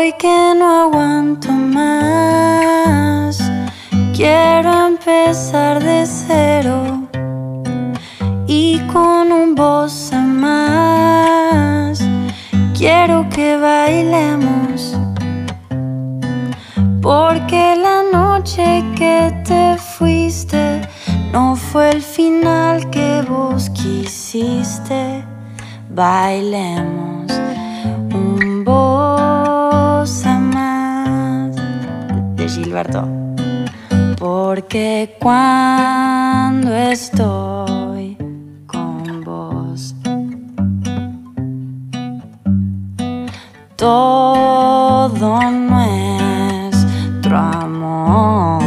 Hoy que no aguanto más, quiero empezar de cero y con un voz más. Quiero que bailemos, porque la noche que te fuiste no fue el final que vos quisiste. Bailemos Gilberto. Porque cuando estoy con vos, todo nuestro amor.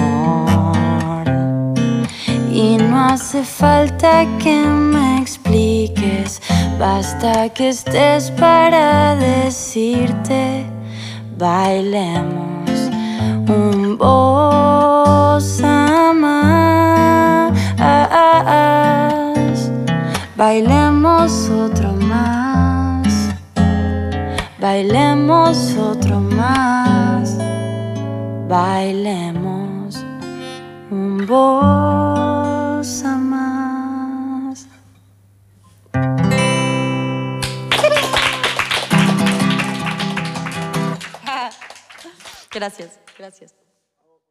Y no hace falta que me expliques, basta que estés para decirte, bailemos Bailemos otro más. Bailemos otro más. Bailemos un bossa más. Gracias, gracias.